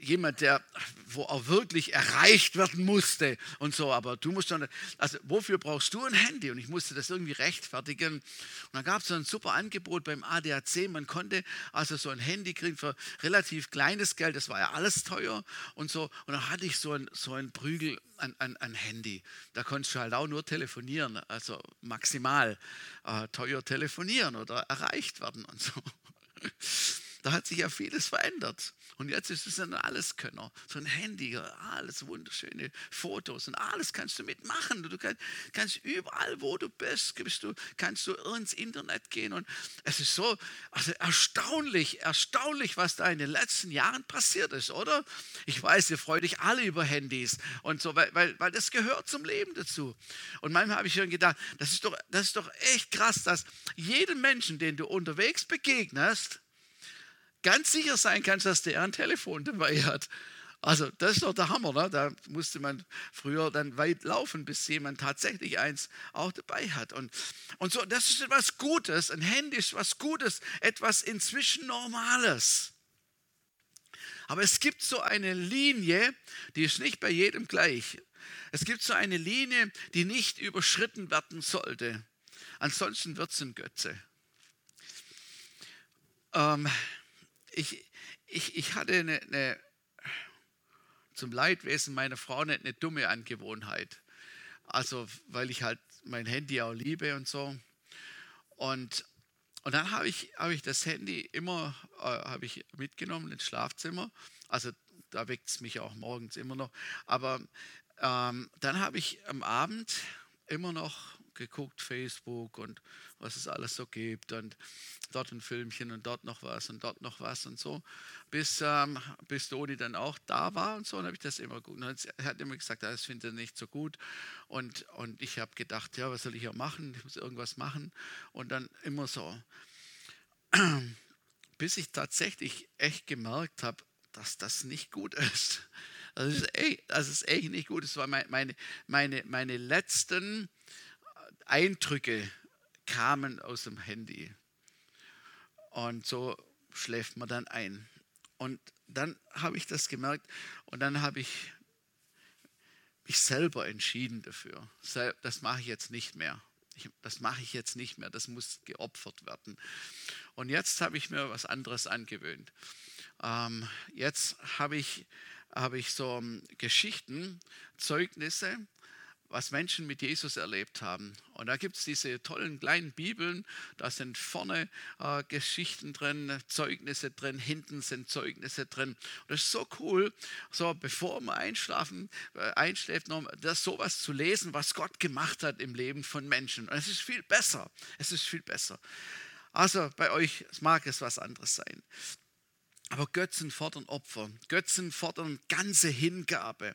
Speaker 1: jemand, der, wo auch wirklich erreicht werden musste und so, aber du musst schon, also wofür brauchst du ein Handy? Und ich musste das irgendwie rechtfertigen. Und dann gab es so ein super Angebot beim ADAC, man konnte also so ein Handy kriegen für relativ kleines Geld, das war ja alles teuer und so. Und dann hatte ich so ein, so ein Prügel an, an, an Handy. Da konntest du halt auch nur telefonieren, also maximal äh, teuer telefonieren oder erreicht werden und so. Da hat sich ja vieles verändert. Und jetzt ist es ein Alleskönner. So ein Handy, alles wunderschöne Fotos und alles kannst du mitmachen. Du kannst, kannst überall, wo du bist, bist du, kannst du ins Internet gehen. Und es ist so also erstaunlich, erstaunlich, was da in den letzten Jahren passiert ist, oder? Ich weiß, ihr freut euch alle über Handys und so, weil, weil, weil das gehört zum Leben dazu. Und manchmal habe ich schon gedacht, das ist doch, das ist doch echt krass, dass jeden Menschen, den du unterwegs begegnest, ganz sicher sein kannst, dass der ein Telefon dabei hat. Also das ist doch der Hammer. Ne? Da musste man früher dann weit laufen, bis jemand tatsächlich eins auch dabei hat. Und, und so, das ist etwas Gutes. Ein Handy ist etwas Gutes, etwas inzwischen Normales. Aber es gibt so eine Linie, die ist nicht bei jedem gleich. Es gibt so eine Linie, die nicht überschritten werden sollte. Ansonsten wird es ein Götze. Ähm, ich, ich, ich hatte eine, eine, zum Leidwesen meiner Frau eine, eine dumme Angewohnheit. Also, weil ich halt mein Handy auch liebe und so. Und, und dann habe ich, hab ich das Handy immer äh, ich mitgenommen ins Schlafzimmer. Also da weckt es mich auch morgens immer noch. Aber ähm, dann habe ich am Abend immer noch geguckt, Facebook und was es alles so gibt und dort ein Filmchen und dort noch was und dort noch was und so, bis, ähm, bis Doni dann auch da war und so, und habe ich das immer gut. Und er hat immer gesagt, das findet er nicht so gut und, und ich habe gedacht, ja, was soll ich hier machen? Ich muss irgendwas machen und dann immer so, bis ich tatsächlich echt gemerkt habe, dass das nicht gut ist. Das ist echt, das ist echt nicht gut. Das war meine, meine, meine letzten Eindrücke kamen aus dem Handy. Und so schläft man dann ein. Und dann habe ich das gemerkt und dann habe ich mich selber entschieden dafür. Das mache ich jetzt nicht mehr. Ich, das mache ich jetzt nicht mehr. Das muss geopfert werden. Und jetzt habe ich mir was anderes angewöhnt. Ähm, jetzt habe ich, habe ich so Geschichten, Zeugnisse was Menschen mit Jesus erlebt haben. Und da gibt es diese tollen kleinen Bibeln, da sind vorne äh, Geschichten drin, Zeugnisse drin, hinten sind Zeugnisse drin. Und das ist so cool, so bevor man einschlafen, äh, einschläft, noch das sowas zu lesen, was Gott gemacht hat im Leben von Menschen. Und es ist viel besser. Es ist viel besser. Also bei euch mag es was anderes sein. Aber Götzen fordern Opfer. Götzen fordern ganze Hingabe.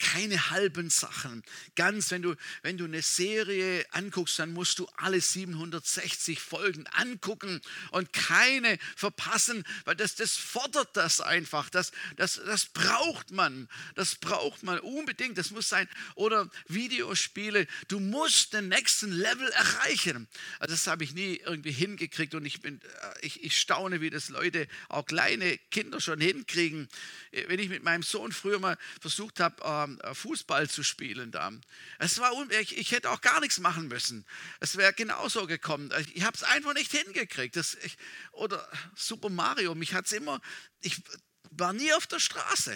Speaker 1: Keine halben Sachen. Ganz, wenn du, wenn du eine Serie anguckst, dann musst du alle 760 Folgen angucken und keine verpassen, weil das, das fordert das einfach. Das, das, das braucht man. Das braucht man unbedingt. Das muss sein. Oder Videospiele. Du musst den nächsten Level erreichen. Also das habe ich nie irgendwie hingekriegt und ich, bin, äh, ich, ich staune, wie das Leute auch gleich kleine Kinder schon hinkriegen. Wenn ich mit meinem Sohn früher mal versucht habe, ähm, Fußball zu spielen, da, es war ich, ich hätte auch gar nichts machen müssen. Es wäre genauso gekommen. Ich habe es einfach nicht hingekriegt. Das, ich, oder Super Mario, mich hat es immer, ich, war nie auf der Straße.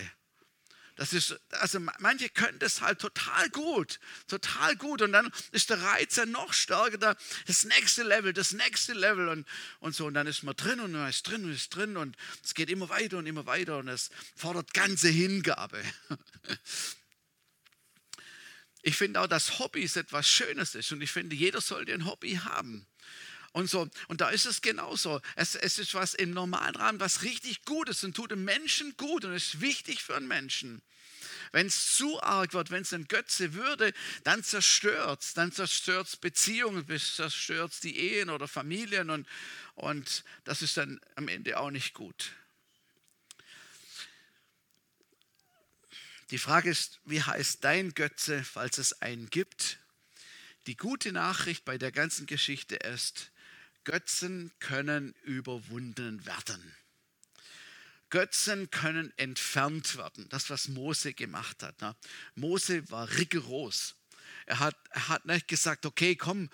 Speaker 1: Das ist, also manche können das halt total gut, total gut. Und dann ist der Reiz ja noch stärker, da, das nächste Level, das nächste Level und, und so. Und dann ist man drin und man ist drin und ist drin und es geht immer weiter und immer weiter und es fordert ganze Hingabe. Ich finde auch, dass Hobbys etwas Schönes ist und ich finde, jeder sollte ein Hobby haben. Und, so. und da ist es genauso. Es, es ist was im normalen Rahmen, was richtig gut ist und tut dem Menschen gut und ist wichtig für einen Menschen. Wenn es zu arg wird, wenn es ein Götze würde, dann zerstört es. Dann zerstört es Beziehungen, zerstört es die Ehen oder Familien und, und das ist dann am Ende auch nicht gut. Die Frage ist, wie heißt dein Götze, falls es einen gibt? Die gute Nachricht bei der ganzen Geschichte ist, Götzen können überwunden werden. Götzen können entfernt werden. Das, was Mose gemacht hat. Ne? Mose war rigoros. Er hat, er hat nicht gesagt, okay, komm,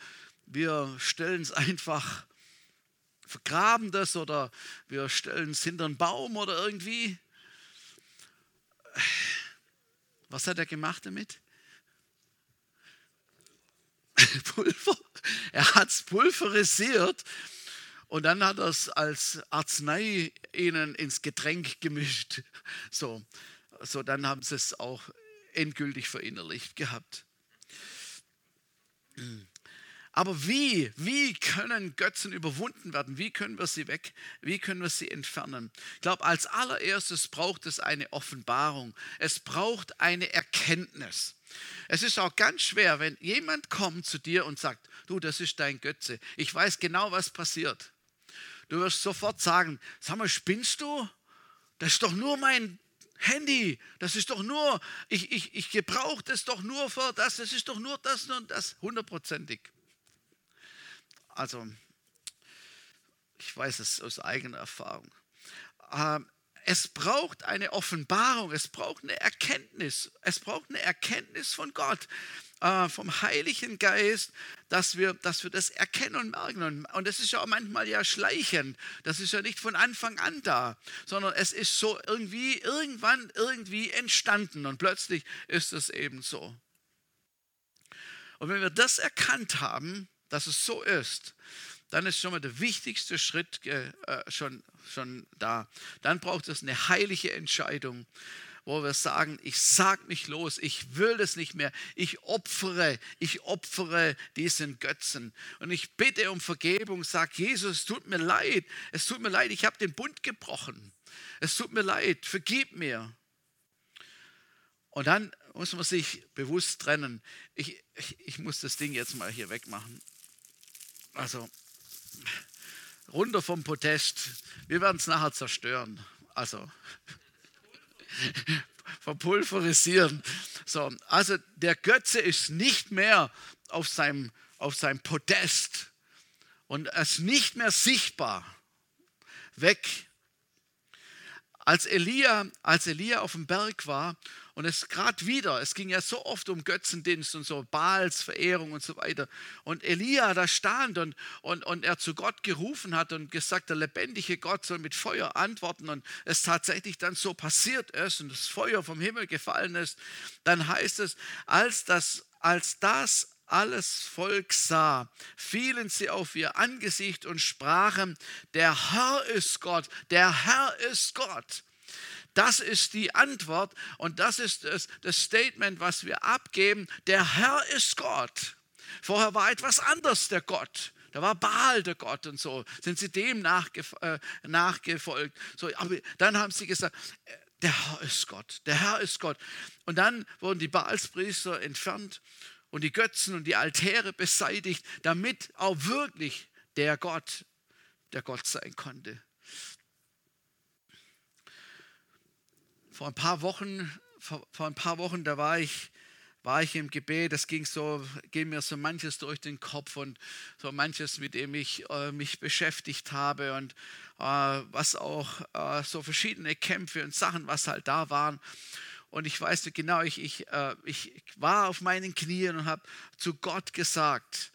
Speaker 1: wir stellen es einfach, vergraben das oder wir stellen es hinter einen Baum oder irgendwie. Was hat er gemacht damit? Pulver. Er hat es pulverisiert und dann hat er es als Arznei ihnen ins Getränk gemischt. So, so dann haben sie es auch endgültig verinnerlicht gehabt. Aber wie, wie können Götzen überwunden werden? Wie können wir sie weg, wie können wir sie entfernen? Ich glaube, als allererstes braucht es eine Offenbarung. Es braucht eine Erkenntnis. Es ist auch ganz schwer, wenn jemand kommt zu dir und sagt, du, das ist dein Götze. Ich weiß genau, was passiert. Du wirst sofort sagen, sag mal, spinnst du? Das ist doch nur mein Handy. Das ist doch nur, ich, ich, ich gebrauche das doch nur für das. Das ist doch nur das und das. Hundertprozentig. Also, ich weiß es aus eigener Erfahrung. Ähm, es braucht eine Offenbarung, es braucht eine Erkenntnis, es braucht eine Erkenntnis von Gott, äh, vom Heiligen Geist, dass wir, dass wir das erkennen und merken. Und das ist ja auch manchmal ja schleichend, das ist ja nicht von Anfang an da, sondern es ist so irgendwie, irgendwann irgendwie entstanden und plötzlich ist es eben so. Und wenn wir das erkannt haben, dass es so ist, dann ist schon mal der wichtigste Schritt äh, schon, schon da. Dann braucht es eine heilige Entscheidung, wo wir sagen, ich sag mich los, ich will das nicht mehr, ich opfere, ich opfere diesen Götzen. Und ich bitte um Vergebung, sag Jesus, es tut mir leid, es tut mir leid, ich habe den Bund gebrochen. Es tut mir leid, vergib mir. Und dann muss man sich bewusst trennen. Ich, ich, ich muss das Ding jetzt mal hier wegmachen. Also runter vom Podest. Wir werden es nachher zerstören. Also verpulverisieren. So, also der Götze ist nicht mehr auf seinem, auf seinem Podest und er ist nicht mehr sichtbar. Weg. Als Elia, als Elia auf dem Berg war und es gerade wieder, es ging ja so oft um Götzendienst und so, Baals Verehrung und so weiter. Und Elia da stand und, und, und er zu Gott gerufen hat und gesagt, der lebendige Gott soll mit Feuer antworten und es tatsächlich dann so passiert ist und das Feuer vom Himmel gefallen ist, dann heißt es, als das, als das alles Volk sah, fielen sie auf ihr Angesicht und sprachen, der Herr ist Gott, der Herr ist Gott. Das ist die Antwort und das ist das, Statement, was wir abgeben. Der Herr ist Gott. Vorher war etwas anderes der Gott. Da war Baal der Gott und so. Sind sie dem nachgef äh, nachgefolgt. So, aber dann haben sie gesagt, äh, der Herr ist Gott. Der Herr ist Gott. Und dann wurden die Baalspriester entfernt und die Götzen und die Altäre beseitigt, damit auch wirklich der Gott der Gott sein konnte. vor ein paar Wochen, vor, vor, ein paar Wochen, da war ich, war ich im Gebet, es ging so, ging mir so manches durch den Kopf und so manches, mit dem ich äh, mich beschäftigt habe und äh, was auch äh, so verschiedene Kämpfe und Sachen, was halt da waren. Und ich weiß genau, ich, ich, äh, ich war auf meinen Knien und habe zu Gott gesagt,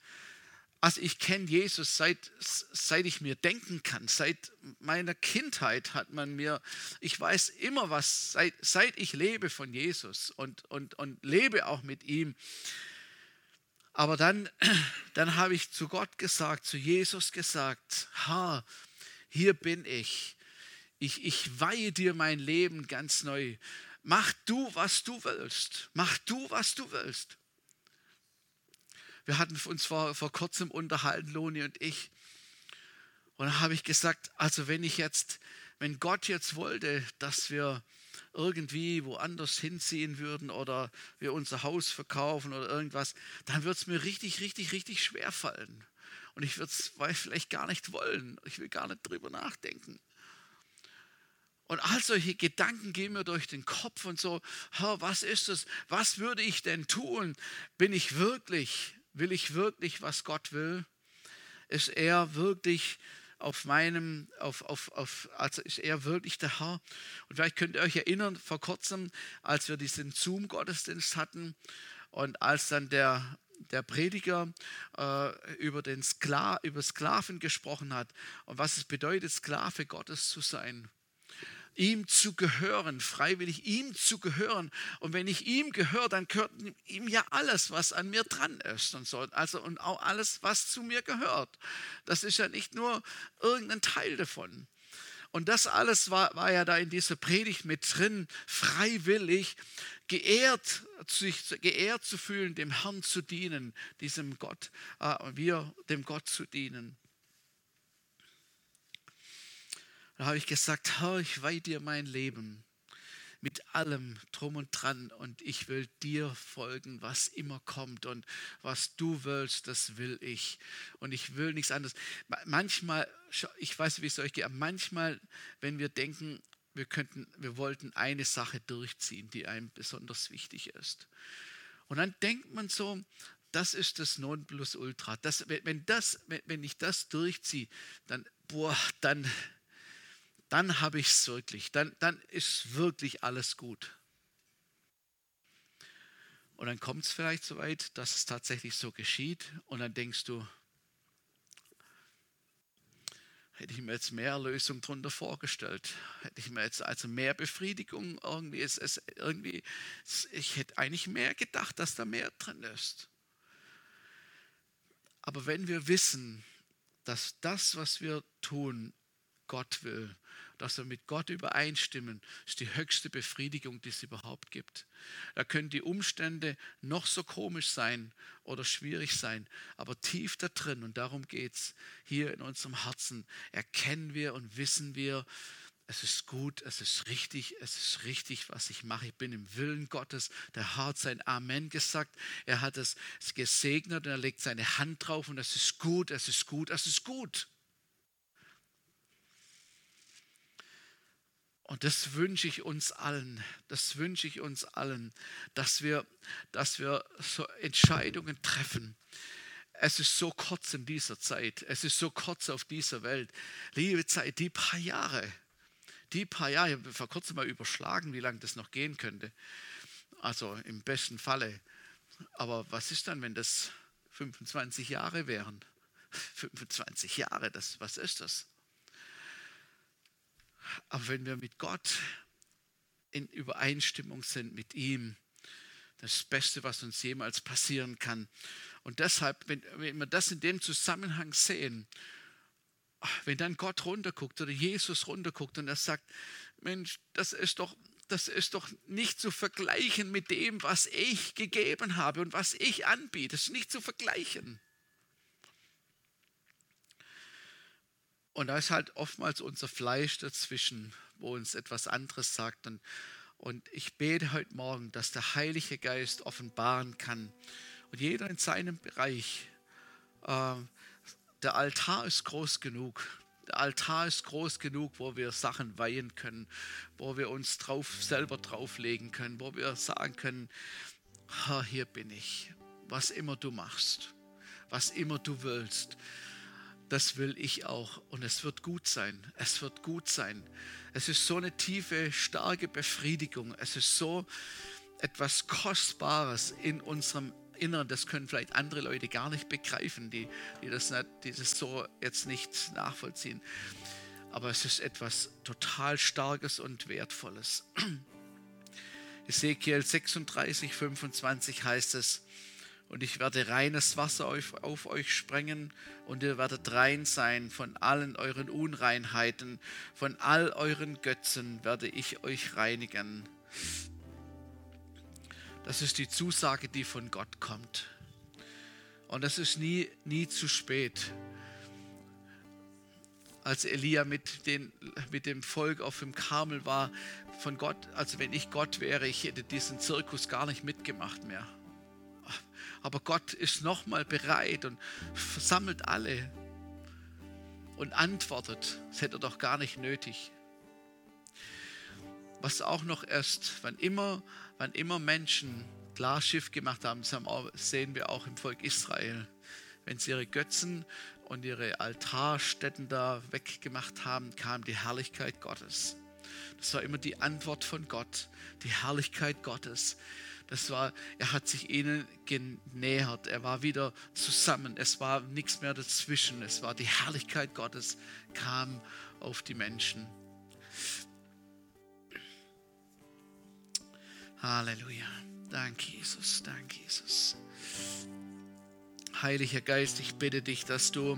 Speaker 1: Also ich kenne Jesus seit, seit ich mir denken kann. Seit meiner Kindheit hat man mir, ich weiß immer was, seit, seit ich lebe von Jesus und, und, und lebe auch mit ihm. Aber dann, dann habe ich zu Gott gesagt, zu Jesus gesagt, ha, hier bin ich. Ich, ich weihe dir mein Leben ganz neu. Mach du, was du willst. Mach du, was du willst. Wir hatten uns vor, vor kurzem unterhalten, Loni und ich. Und da habe ich gesagt, also wenn ich jetzt, wenn Gott jetzt wollte, dass wir irgendwie woanders hinziehen würden oder wir unser Haus verkaufen oder irgendwas, dann wird es mir richtig, richtig, richtig schwer fallen. Und ich würde es vielleicht gar nicht wollen. Ich will gar nicht drüber nachdenken. Und all solche Gedanken gehen mir durch den Kopf und so, Herr, was ist es? Was würde ich denn tun? Bin ich wirklich Will ich wirklich, was Gott will? Ist er wirklich auf meinem, auf, auf, auf, also ist er wirklich der Herr? Und vielleicht könnt ihr euch erinnern, vor kurzem, als wir diesen Zoom-Gottesdienst hatten und als dann der, der Prediger äh, über, den Skla über Sklaven gesprochen hat und was es bedeutet, Sklave Gottes zu sein ihm zu gehören, freiwillig ihm zu gehören. Und wenn ich ihm gehöre, dann gehört ihm ja alles, was an mir dran ist und so. Also und auch alles, was zu mir gehört. Das ist ja nicht nur irgendein Teil davon. Und das alles war, war ja da in dieser Predigt mit drin, freiwillig, geehrt, sich geehrt zu fühlen, dem Herrn zu dienen, diesem Gott, äh, wir dem Gott zu dienen. Da habe ich gesagt, Herr, ich weihe dir mein Leben mit allem drum und dran und ich will dir folgen, was immer kommt und was du willst, das will ich und ich will nichts anderes. Manchmal, ich weiß, wie es euch geht, aber manchmal, wenn wir denken, wir könnten, wir wollten eine Sache durchziehen, die einem besonders wichtig ist. Und dann denkt man so, das ist das Nonplusultra. Das, wenn, das, wenn ich das durchziehe, dann, boah, dann, dann habe ich es wirklich, dann, dann ist wirklich alles gut. Und dann kommt es vielleicht so weit, dass es tatsächlich so geschieht und dann denkst du, hätte ich mir jetzt mehr Erlösung darunter vorgestellt, hätte ich mir jetzt also mehr Befriedigung irgendwie, es, es, irgendwie, ich hätte eigentlich mehr gedacht, dass da mehr drin ist. Aber wenn wir wissen, dass das, was wir tun, Gott will, dass wir mit Gott übereinstimmen, ist die höchste Befriedigung, die es überhaupt gibt. Da können die Umstände noch so komisch sein oder schwierig sein, aber tief da drin, und darum geht es, hier in unserem Herzen, erkennen wir und wissen wir, es ist gut, es ist richtig, es ist richtig, was ich mache. Ich bin im Willen Gottes. Der Herr hat sein Amen gesagt. Er hat es gesegnet und er legt seine Hand drauf und es ist gut, es ist gut, es ist gut. Und das wünsche ich uns allen, das wünsche ich uns allen, dass wir, dass wir so Entscheidungen treffen. Es ist so kurz in dieser Zeit, es ist so kurz auf dieser Welt. Liebe Zeit, die paar Jahre, die paar Jahre, ich habe vor kurzem mal überschlagen, wie lange das noch gehen könnte. Also im besten Falle. Aber was ist dann, wenn das 25 Jahre wären? 25 Jahre, das, was ist das? Aber wenn wir mit Gott in Übereinstimmung sind mit ihm, das Beste, was uns jemals passieren kann. Und deshalb, wenn, wenn wir das in dem Zusammenhang sehen, wenn dann Gott runterguckt oder Jesus runterguckt und er sagt, Mensch, das ist doch, das ist doch nicht zu vergleichen mit dem, was ich gegeben habe und was ich anbiete. Das ist nicht zu vergleichen. Und da ist halt oftmals unser Fleisch dazwischen, wo uns etwas anderes sagt. Und, und ich bete heute Morgen, dass der Heilige Geist offenbaren kann. Und jeder in seinem Bereich. Äh, der Altar ist groß genug. Der Altar ist groß genug, wo wir Sachen weihen können, wo wir uns drauf, selber drauflegen können, wo wir sagen können, hier bin ich. Was immer du machst, was immer du willst das will ich auch. Und es wird gut sein. Es wird gut sein. Es ist so eine tiefe, starke Befriedigung. Es ist so etwas Kostbares in unserem Inneren, das können vielleicht andere Leute gar nicht begreifen, die, die, das, nicht, die das so jetzt nicht nachvollziehen. Aber es ist etwas total Starkes und Wertvolles. Ezekiel 36, 25 heißt es, und ich werde reines Wasser auf, euch sprengen und ihr werdet rein sein von allen euren Unreinheiten, von all euren Götzen werde ich euch reinigen. Das ist die Zusage, die von Gott kommt. Und das ist nie, nie zu spät. Als Elia mit, den, mit dem Volk auf dem Karmel war, von Gott, also wenn ich Gott wäre, ich hätte diesen Zirkus gar nicht mitgemacht mehr. Aber Gott ist nochmal bereit und versammelt alle und antwortet. Das hätte er doch gar nicht nötig. Was auch noch erst, wann immer, wann immer Menschen klar Schiff gemacht haben, das sehen wir auch im Volk Israel, wenn sie ihre Götzen und ihre Altarstätten da weggemacht haben, kam die Herrlichkeit Gottes. Das war immer die Antwort von Gott, die Herrlichkeit Gottes. Das war, er hat sich ihnen genähert, er war wieder zusammen, es war nichts mehr dazwischen, es war die Herrlichkeit Gottes, kam auf die Menschen. Halleluja. Danke, Jesus. Danke, Jesus. Heiliger Geist, ich bitte dich, dass du